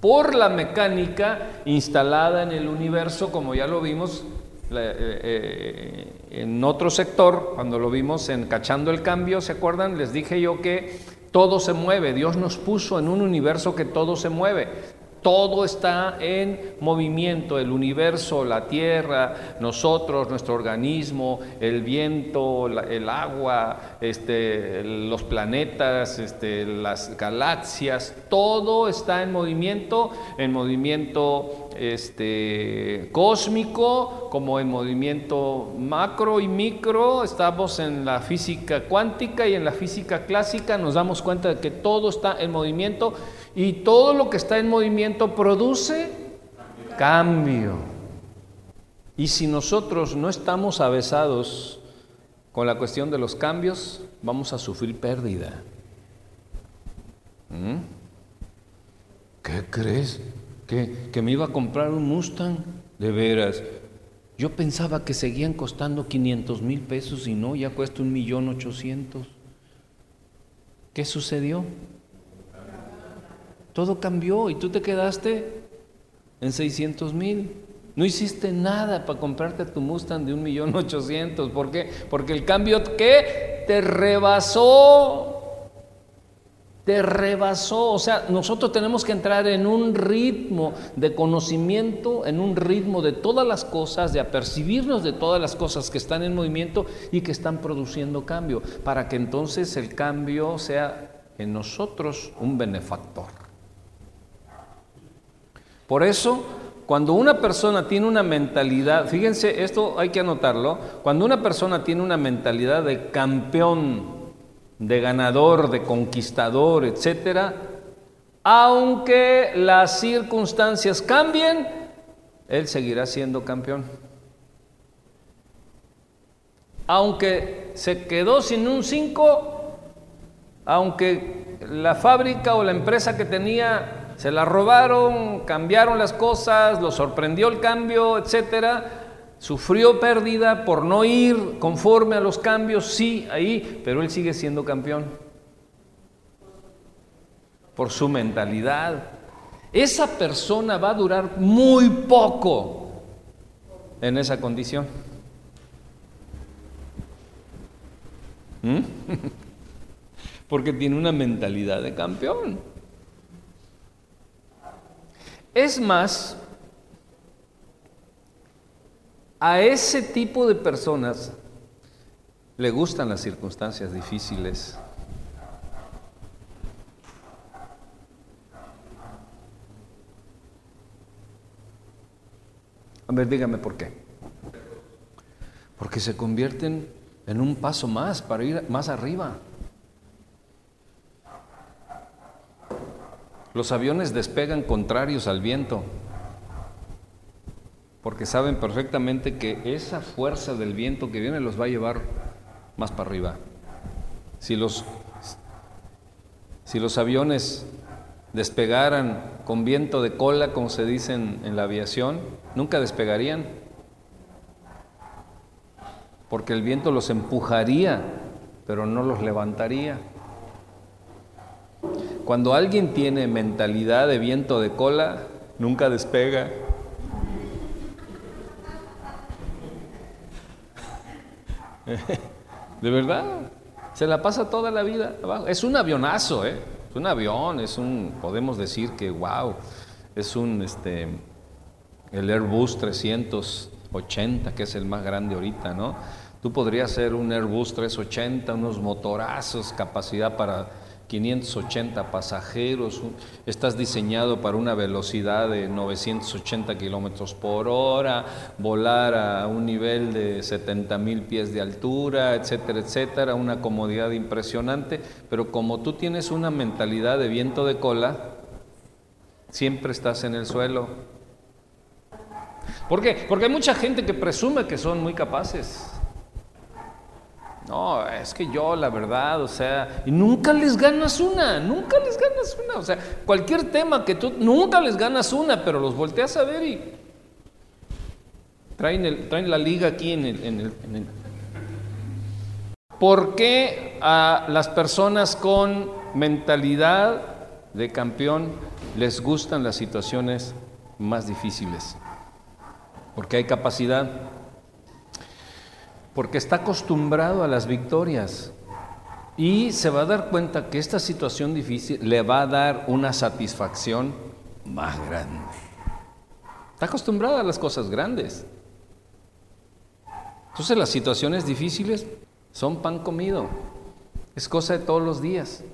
por la mecánica instalada en el universo, como ya lo vimos eh, eh, en otro sector, cuando lo vimos en Cachando el Cambio, ¿se acuerdan? Les dije yo que todo se mueve, Dios nos puso en un universo que todo se mueve. Todo está en movimiento, el universo, la tierra, nosotros, nuestro organismo, el viento, el agua, este, los planetas, este, las galaxias, todo está en movimiento, en movimiento este, cósmico, como en movimiento macro y micro, estamos en la física cuántica y en la física clásica. Nos damos cuenta de que todo está en movimiento y todo lo que está en movimiento produce cambio. Y si nosotros no estamos avesados con la cuestión de los cambios, vamos a sufrir pérdida. ¿Mm? ¿Qué crees? ¿Que, ¿Que me iba a comprar un Mustang? De veras. Yo pensaba que seguían costando 500 mil pesos y no, ya cuesta un millón ochocientos. ¿Qué sucedió? Todo cambió y tú te quedaste en 600 mil. No hiciste nada para comprarte tu Mustang de un millón ochocientos. ¿Por qué? Porque el cambio que te rebasó te rebasó. O sea, nosotros tenemos que entrar en un ritmo de conocimiento, en un ritmo de todas las cosas, de apercibirnos de todas las cosas que están en movimiento y que están produciendo cambio, para que entonces el cambio sea en nosotros un benefactor. Por eso, cuando una persona tiene una mentalidad, fíjense, esto hay que anotarlo, cuando una persona tiene una mentalidad de campeón, de ganador, de conquistador, etcétera, aunque las circunstancias cambien, él seguirá siendo campeón. Aunque se quedó sin un 5, aunque la fábrica o la empresa que tenía se la robaron, cambiaron las cosas, lo sorprendió el cambio, etcétera, Sufrió pérdida por no ir conforme a los cambios, sí, ahí, pero él sigue siendo campeón. Por su mentalidad. Esa persona va a durar muy poco en esa condición. ¿Mm? Porque tiene una mentalidad de campeón. Es más, a ese tipo de personas le gustan las circunstancias difíciles. A ver, dígame por qué. Porque se convierten en un paso más para ir más arriba. Los aviones despegan contrarios al viento porque saben perfectamente que esa fuerza del viento que viene los va a llevar más para arriba. Si los, si los aviones despegaran con viento de cola, como se dice en, en la aviación, nunca despegarían, porque el viento los empujaría, pero no los levantaría. Cuando alguien tiene mentalidad de viento de cola, nunca despega. de verdad, se la pasa toda la vida abajo. Es un avionazo, ¿eh? Es un avión, es un, podemos decir que, wow, es un, este, el Airbus 380, que es el más grande ahorita, ¿no? Tú podrías ser un Airbus 380, unos motorazos, capacidad para 580 pasajeros, estás diseñado para una velocidad de 980 kilómetros por hora, volar a un nivel de 70 mil pies de altura, etcétera, etcétera, una comodidad impresionante, pero como tú tienes una mentalidad de viento de cola, siempre estás en el suelo. ¿Por qué? Porque hay mucha gente que presume que son muy capaces. No, es que yo, la verdad, o sea, y nunca les ganas una, nunca les ganas una. O sea, cualquier tema que tú, nunca les ganas una, pero los volteas a ver y traen, el, traen la liga aquí en el, en, el, en el. ¿Por qué a las personas con mentalidad de campeón les gustan las situaciones más difíciles? Porque hay capacidad porque está acostumbrado a las victorias y se va a dar cuenta que esta situación difícil le va a dar una satisfacción más grande. Está acostumbrado a las cosas grandes. Entonces las situaciones difíciles son pan comido, es cosa de todos los días.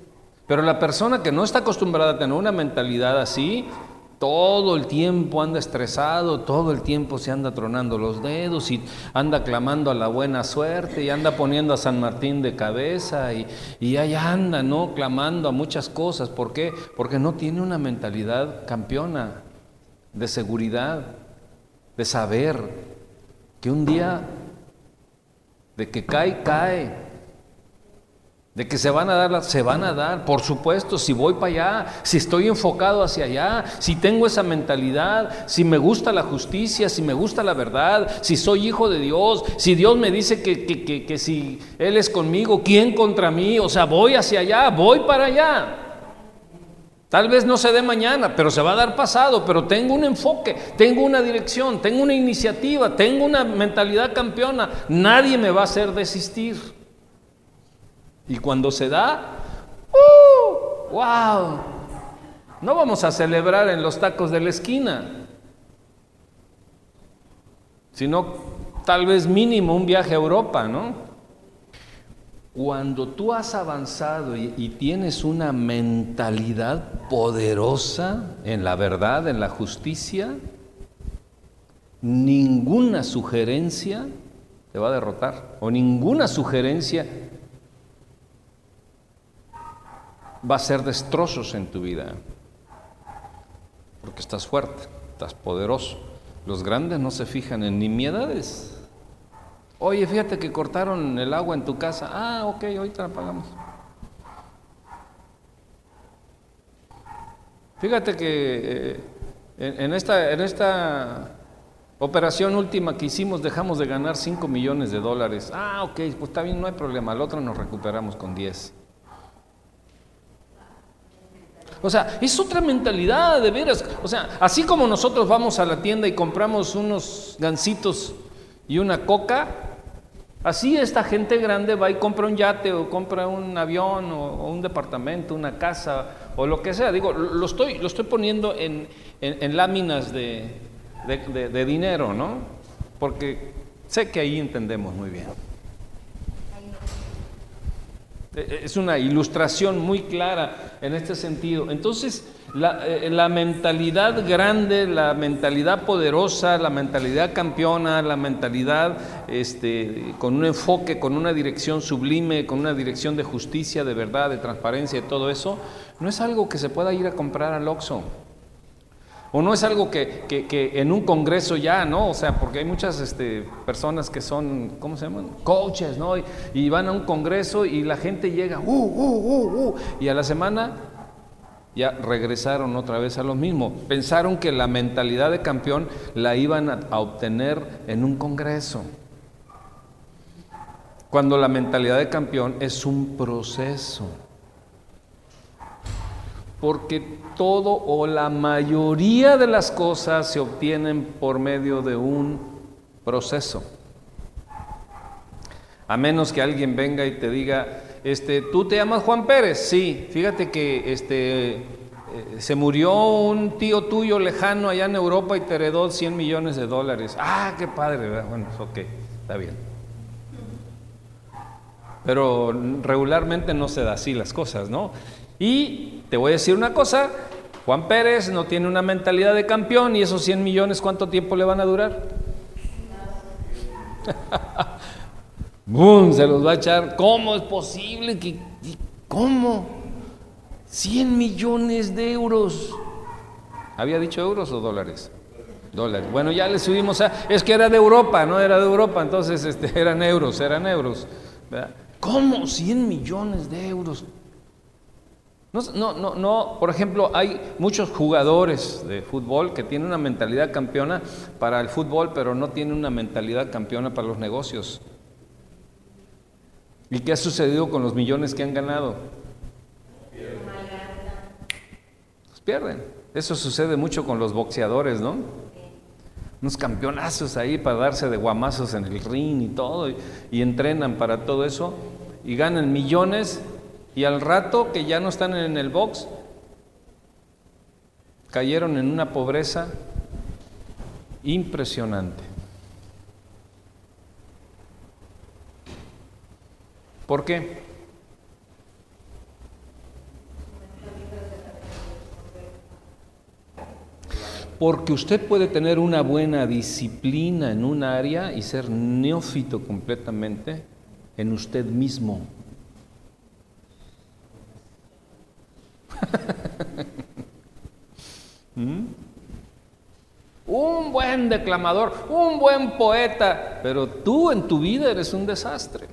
Pero la persona que no está acostumbrada a tener una mentalidad así, todo el tiempo anda estresado, todo el tiempo se anda tronando los dedos y anda clamando a la buena suerte y anda poniendo a San Martín de cabeza y, y ahí anda, ¿no? Clamando a muchas cosas. ¿Por qué? Porque no tiene una mentalidad campeona de seguridad, de saber que un día de que cae, cae De que se van a dar, se van a dar, por supuesto, si voy para allá, si estoy enfocado hacia allá, si tengo esa mentalidad, si me gusta la justicia, si me gusta la verdad, si soy hijo de Dios, si Dios me dice que, que, que si Él es conmigo, ¿quién contra mí? O sea, voy hacia allá, voy para allá. Tal vez no se dé mañana, pero se va a dar pasado, pero tengo un enfoque, tengo una dirección, tengo una iniciativa, tengo una mentalidad campeona. Nadie me va a hacer desistir. Y cuando se da, ¡uh! ¡Wow! No vamos a celebrar en los tacos de la esquina, sino tal vez mínimo un viaje a Europa, ¿no? Cuando tú has avanzado y, y, tienes una mentalidad poderosa en la verdad, en la justicia, ninguna sugerencia te va a derrotar o ninguna sugerencia va a ser destrozos en tu vida. Porque estás fuerte, estás poderoso. Los grandes no se fijan en nimiedades. Oye, fíjate que cortaron el agua en tu casa. Ah, ok, ahorita la pagamos. Fíjate que eh, en, esta, en esta operación última que hicimos dejamos de ganar 5 millones de dólares. Ah, ok, pues está bien, no hay problema. Al otro nos recuperamos con 10. O sea, es otra mentalidad de veras. O sea, así como nosotros vamos a la tienda y compramos unos gancitos y una coca, así esta gente grande va y compra un yate o compra un avión o, un departamento, una casa o lo que sea. Digo, lo estoy, lo estoy poniendo en, láminas de, de dinero, ¿no? Porque sé que ahí entendemos muy bien. Eh, es una ilustración muy clara en este sentido. Entonces, eh, la, mentalidad grande, la mentalidad poderosa, la mentalidad campeona, la mentalidad este, con un enfoque, con una dirección sublime, con una dirección de justicia, de verdad, de transparencia y todo eso, no es algo que se pueda ir a comprar al Oxxo. O no es algo que, en un congreso ya, ¿no? O sea, porque hay muchas este, personas que son, ¿cómo se llaman? Coaches, ¿no? Y, van a un congreso y la gente llega, uh, uh, uh, uh, y a la semana ya regresaron otra vez a lo mismo. Pensaron que la mentalidad de campeón la iban a obtener en un congreso. Cuando la mentalidad de campeón es un proceso porque todo o la mayoría de las cosas se obtienen por medio de un proceso. A menos que alguien venga y te diga, este, ¿tú te llamas Juan Pérez? Sí, fíjate que este, eh, se murió un tío tuyo lejano allá en Europa y te heredó 100 millones de dólares. Ah, qué padre, ¿verdad? Bueno, ok, está bien. Pero regularmente no se da así las cosas, ¿no? Y te voy a decir una cosa, Juan Pérez no tiene una mentalidad de campeón y esos 100 millones, ¿cuánto tiempo le van a durar? ¡Bum! Se los va a echar. ¿Cómo es posible que... ¿Cómo? 100 millones de euros. ¿Había dicho euros o dólares? Dólares. Bueno, ya le subimos a... Es que era de Europa, no era de Europa, entonces este, eran euros, eran euros. ¿Cómo 100 millones de euros? No, no, no, por ejemplo, hay muchos jugadores de fútbol que tienen una mentalidad campeona para el fútbol, pero no tienen una mentalidad campeona para los negocios. ¿Y qué ha sucedido con los millones que han ganado? Los pierden. Eso sucede mucho con los boxeadores, ¿no? Unos campeonazos ahí para darse de guamazos en el ring y todo, y entrenan para todo eso, y ganan millones y al rato que ya no están en el box, cayeron en una pobreza impresionante. ¿Por qué? Porque usted puede tener una buena disciplina en un área y ser neófito completamente en usted mismo. ¿Mm? Un buen declamador, un buen poeta, pero tú en tu vida eres un desastre.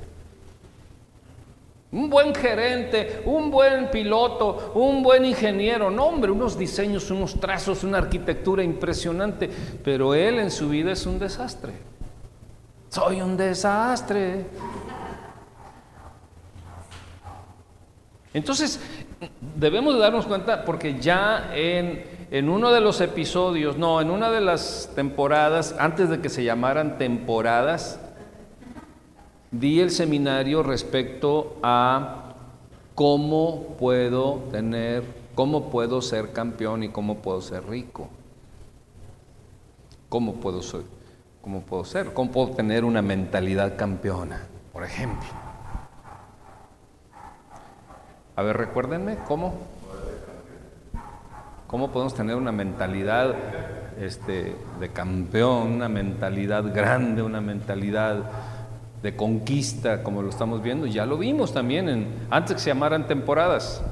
Un buen gerente, un buen piloto, un buen ingeniero, no hombre, unos diseños, unos trazos, una arquitectura impresionante, pero él en su vida es un desastre. Soy un desastre. Entonces, debemos darnos cuenta, porque ya en, en, uno de los episodios, no, en una de las temporadas, antes de que se llamaran temporadas, di el seminario respecto a cómo puedo tener, cómo puedo ser campeón y cómo puedo ser rico. ¿Cómo puedo ser? ¿Cómo puedo ser? ¿Cómo puedo tener una mentalidad campeona, por ejemplo? A ver, recuérdenme, ¿cómo? ¿Cómo podemos tener una mentalidad este, de campeón, una mentalidad grande, una mentalidad de conquista, como lo estamos viendo? Ya lo vimos también en, antes que se llamaran temporadas.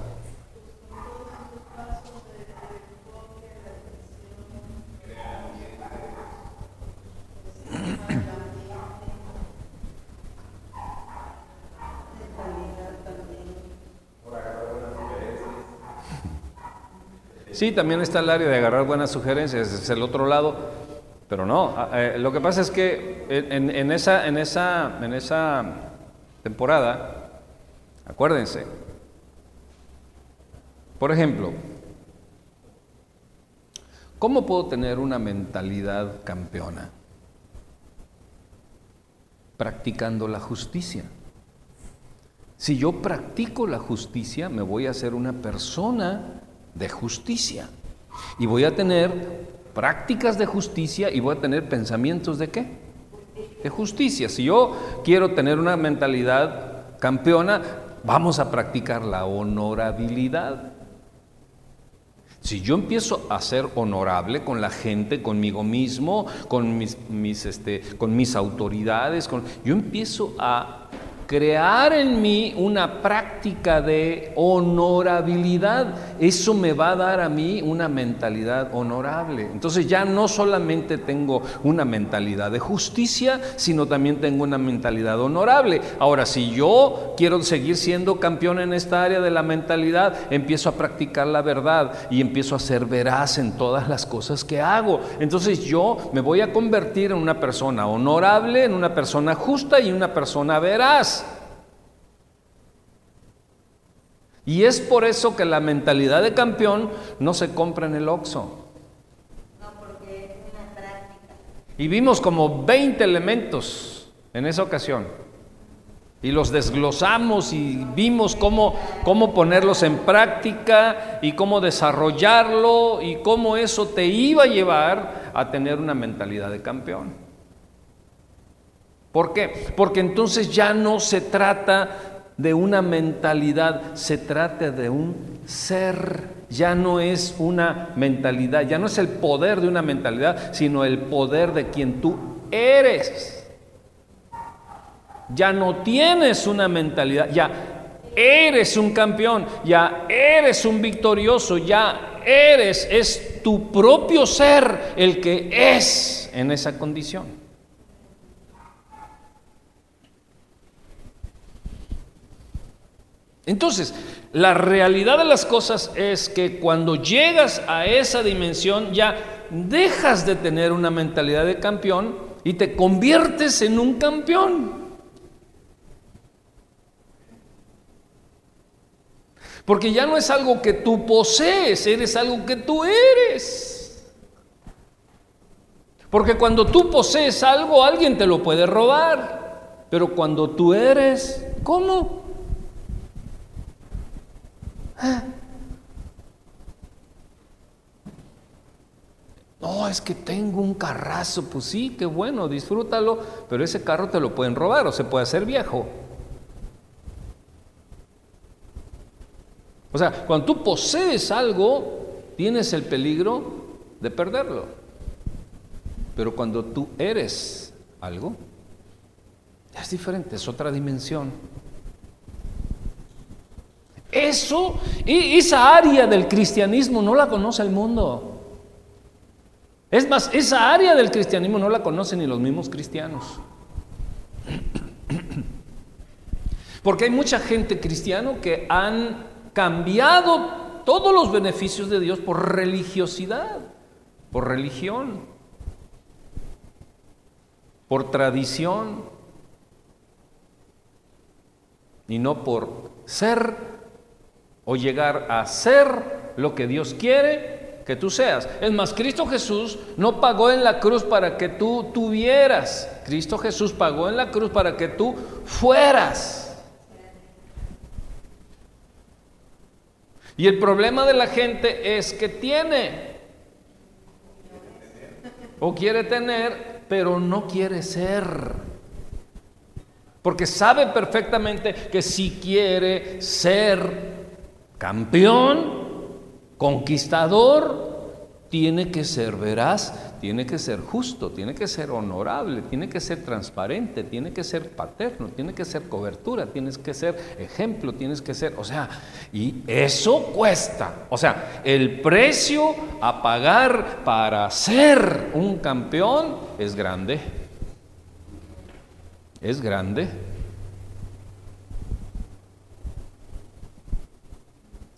Sí, también está el área de agarrar buenas sugerencias, es el otro lado, pero no. Eh, lo que pasa es que en, esa, en, esa, en esa temporada, acuérdense, por ejemplo, ¿cómo puedo tener una mentalidad campeona? Practicando la justicia. Si yo practico la justicia, me voy a hacer una persona de justicia. Y voy a tener prácticas de justicia y voy a tener pensamientos de qué? De justicia. Si yo quiero tener una mentalidad campeona, vamos a practicar la honorabilidad. Si yo empiezo a ser honorable con la gente, conmigo mismo, con mis, mis, este, con mis autoridades, con, yo empiezo a crear en mí una práctica de honorabilidad. Eso me va a dar a mí una mentalidad honorable. Entonces ya no solamente tengo una mentalidad de justicia, sino también tengo una mentalidad honorable. Ahora, si yo quiero seguir siendo campeón en esta área de la mentalidad, empiezo a practicar la verdad y empiezo a ser veraz en todas las cosas que hago. Entonces yo me voy a convertir en una persona honorable, en una persona justa y una persona veraz. Y es por eso que la mentalidad de campeón no se compra en el Oxxo. No, porque es una práctica. Y vimos como 20 elementos en esa ocasión. Y los desglosamos y vimos cómo, cómo ponerlos en práctica y cómo desarrollarlo y cómo eso te iba a llevar a tener una mentalidad de campeón. ¿Por qué? Porque entonces ya no se trata de una mentalidad, se trata de un ser. Ya no es una mentalidad, ya no es el poder de una mentalidad, sino el poder de quien tú eres. Ya no tienes una mentalidad, ya eres un campeón, ya eres un victorioso, ya eres, es tu propio ser el que es en esa condición. Entonces, la realidad de las cosas es que cuando llegas a esa dimensión ya dejas de tener una mentalidad de campeón y te conviertes en un campeón. Porque ya no es algo que tú posees, eres algo que tú eres. Porque cuando tú posees algo, alguien te lo puede robar. Pero cuando tú eres, ¿cómo? No, es que tengo un carrazo. Pues sí, qué bueno, disfrútalo, pero ese carro te lo pueden robar o se puede hacer viejo. O sea, cuando tú posees algo, tienes el peligro de perderlo. Pero cuando tú eres algo, es diferente, es otra dimensión. Eso, y esa área del cristianismo no la conoce el mundo. Es más, esa área del cristianismo no la conocen ni los mismos cristianos. Porque hay mucha gente cristiano que han cambiado todos los beneficios de Dios por religiosidad, por religión, por tradición y no por ser o llegar a ser lo que Dios quiere que tú seas. Es más, Cristo Jesús no pagó en la cruz para que tú tuvieras. Cristo Jesús pagó en la cruz para que tú fueras. Y el problema de la gente es que tiene o quiere tener, pero no quiere ser. Porque sabe perfectamente que si quiere ser campeón, conquistador, tiene que ser veraz, tiene que ser justo, tiene que ser honorable, tiene que ser transparente, tiene que ser paterno, tiene que ser cobertura, tienes que ser ejemplo, tienes que ser, o sea, y eso cuesta. O sea, el precio a pagar para ser un campeón es grande. Es grande.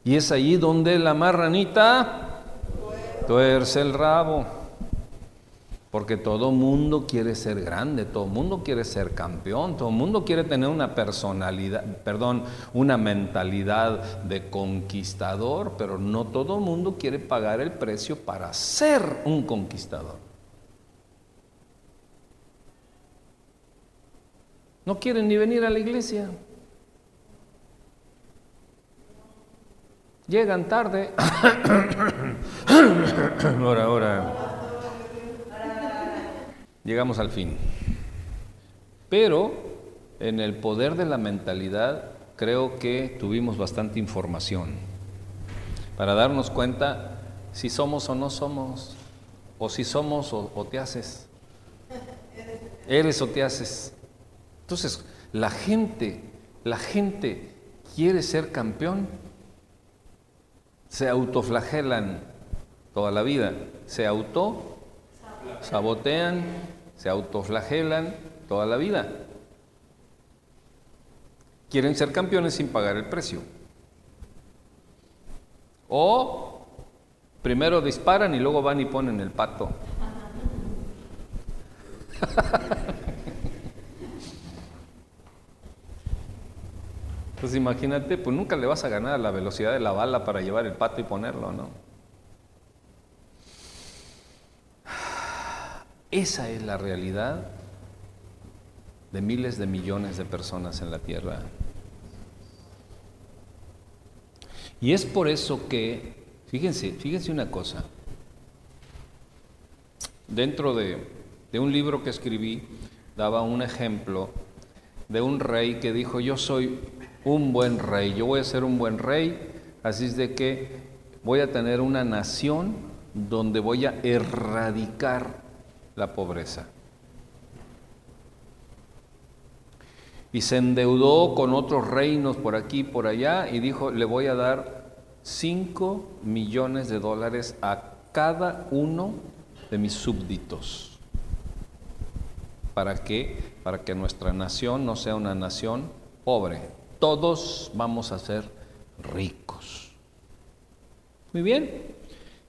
Y es ahí donde la marranita tuerce el rabo. Porque todo mundo quiere ser grande, todo mundo quiere ser campeón, todo mundo quiere tener una personalidad, perdón, una mentalidad de conquistador, pero no todo mundo quiere pagar el precio para ser un conquistador. No quieren ni venir a la iglesia. Llegan tarde. ahora, ahora. Llegamos al fin. Pero en el poder de la mentalidad creo que tuvimos bastante información para darnos cuenta si somos o no somos, o si somos o, o te haces. Eres o te haces. Entonces, la gente, la gente quiere ser campeón se autoflagelan toda la vida, se auto sabotean, se autoflagelan toda la vida. Quieren ser campeones sin pagar el precio. O primero disparan y luego van y ponen el pato. Pues imagínate, pues nunca le vas a ganar a la velocidad de la bala para llevar el pato y ponerlo, ¿no? Esa es la realidad de miles de millones de personas en la Tierra. Y es por eso que, fíjense, fíjense una cosa, dentro de, de un libro que escribí, daba un ejemplo de un rey que dijo, yo soy un buen rey. Yo voy a ser un buen rey, así es de que voy a tener una nación donde voy a erradicar la pobreza. Y se endeudó con otros reinos por aquí y por allá y dijo, le voy a dar 5 millones de dólares a cada uno de mis súbditos. ¿Para qué? Para que nuestra nación no sea una nación pobre, todos vamos a ser ricos. Muy bien.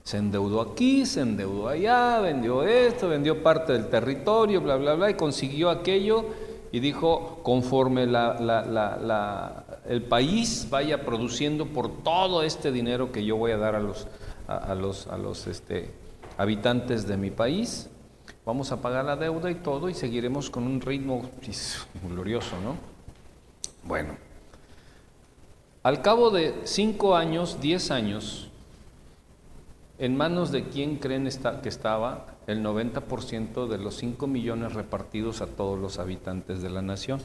Se endeudó aquí, se endeudó allá, vendió esto, vendió parte del territorio, bla, bla, bla, y consiguió aquello y dijo, conforme el país vaya produciendo por todo este dinero que yo voy a dar a los, a, los, a los este, habitantes de mi país, vamos a pagar la deuda y todo y seguiremos con un ritmo pues, glorioso, ¿no? Bueno. Al cabo de cinco años, diez años, ¿en manos de quién creen que estaba el 90% de los 5 millones repartidos a todos los habitantes de la nación?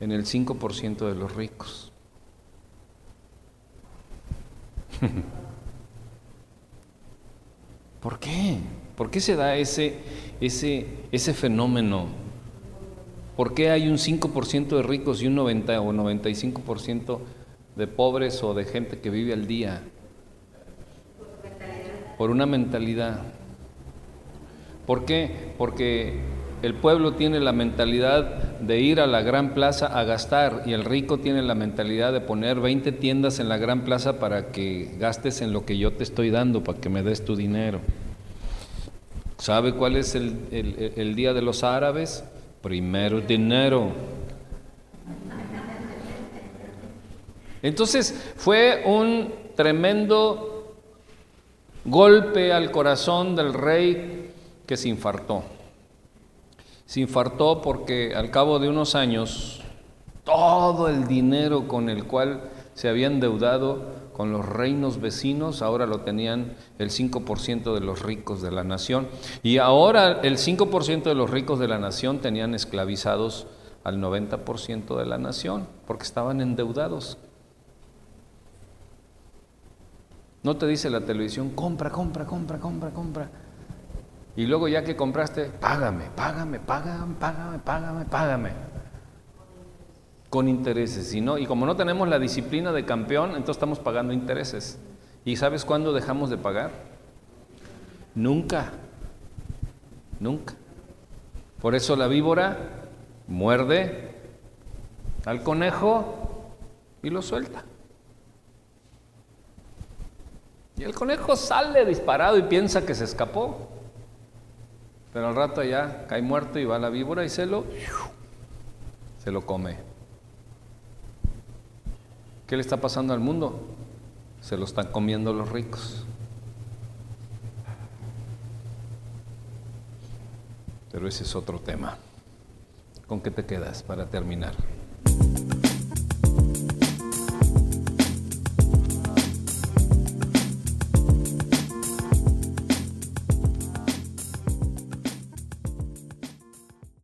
En el 5% de los ricos. ¿Por qué? ¿Por qué se da ese, ese, ese fenómeno ¿Por qué hay un 5% de ricos y un 90 o 95% de pobres o de gente que vive al día? Por una mentalidad. ¿Por qué? Porque el pueblo tiene la mentalidad de ir a la gran plaza a gastar y el rico tiene la mentalidad de poner 20 tiendas en la gran plaza para que gastes en lo que yo te estoy dando, para que me des tu dinero. ¿Sabe cuál es el, el día de los árabes? Primero dinero. Entonces fue un tremendo golpe al corazón del rey que se infartó. Se infartó porque al cabo de unos años todo el dinero con el cual se había endeudado con los reinos vecinos, ahora lo tenían el 5% de los ricos de la nación. Y ahora el 5% de los ricos de la nación tenían esclavizados al 90% de la nación, porque estaban endeudados. No te dice la televisión, compra, compra, compra, compra, compra. Y luego ya que compraste, págame, págame, págame, págame, págame, págame. Con intereses. Y, no, y como no tenemos la disciplina de campeón, entonces estamos pagando intereses. ¿Y sabes cuándo dejamos de pagar? Nunca. Nunca. Por eso la víbora muerde al conejo y lo suelta. Y el conejo sale disparado y piensa que se escapó. Pero al rato ya cae muerto y va la víbora y se lo, se lo come. ¿Qué le está pasando al mundo? Se lo están comiendo los ricos. Pero ese es otro tema. ¿Con qué te quedas para terminar?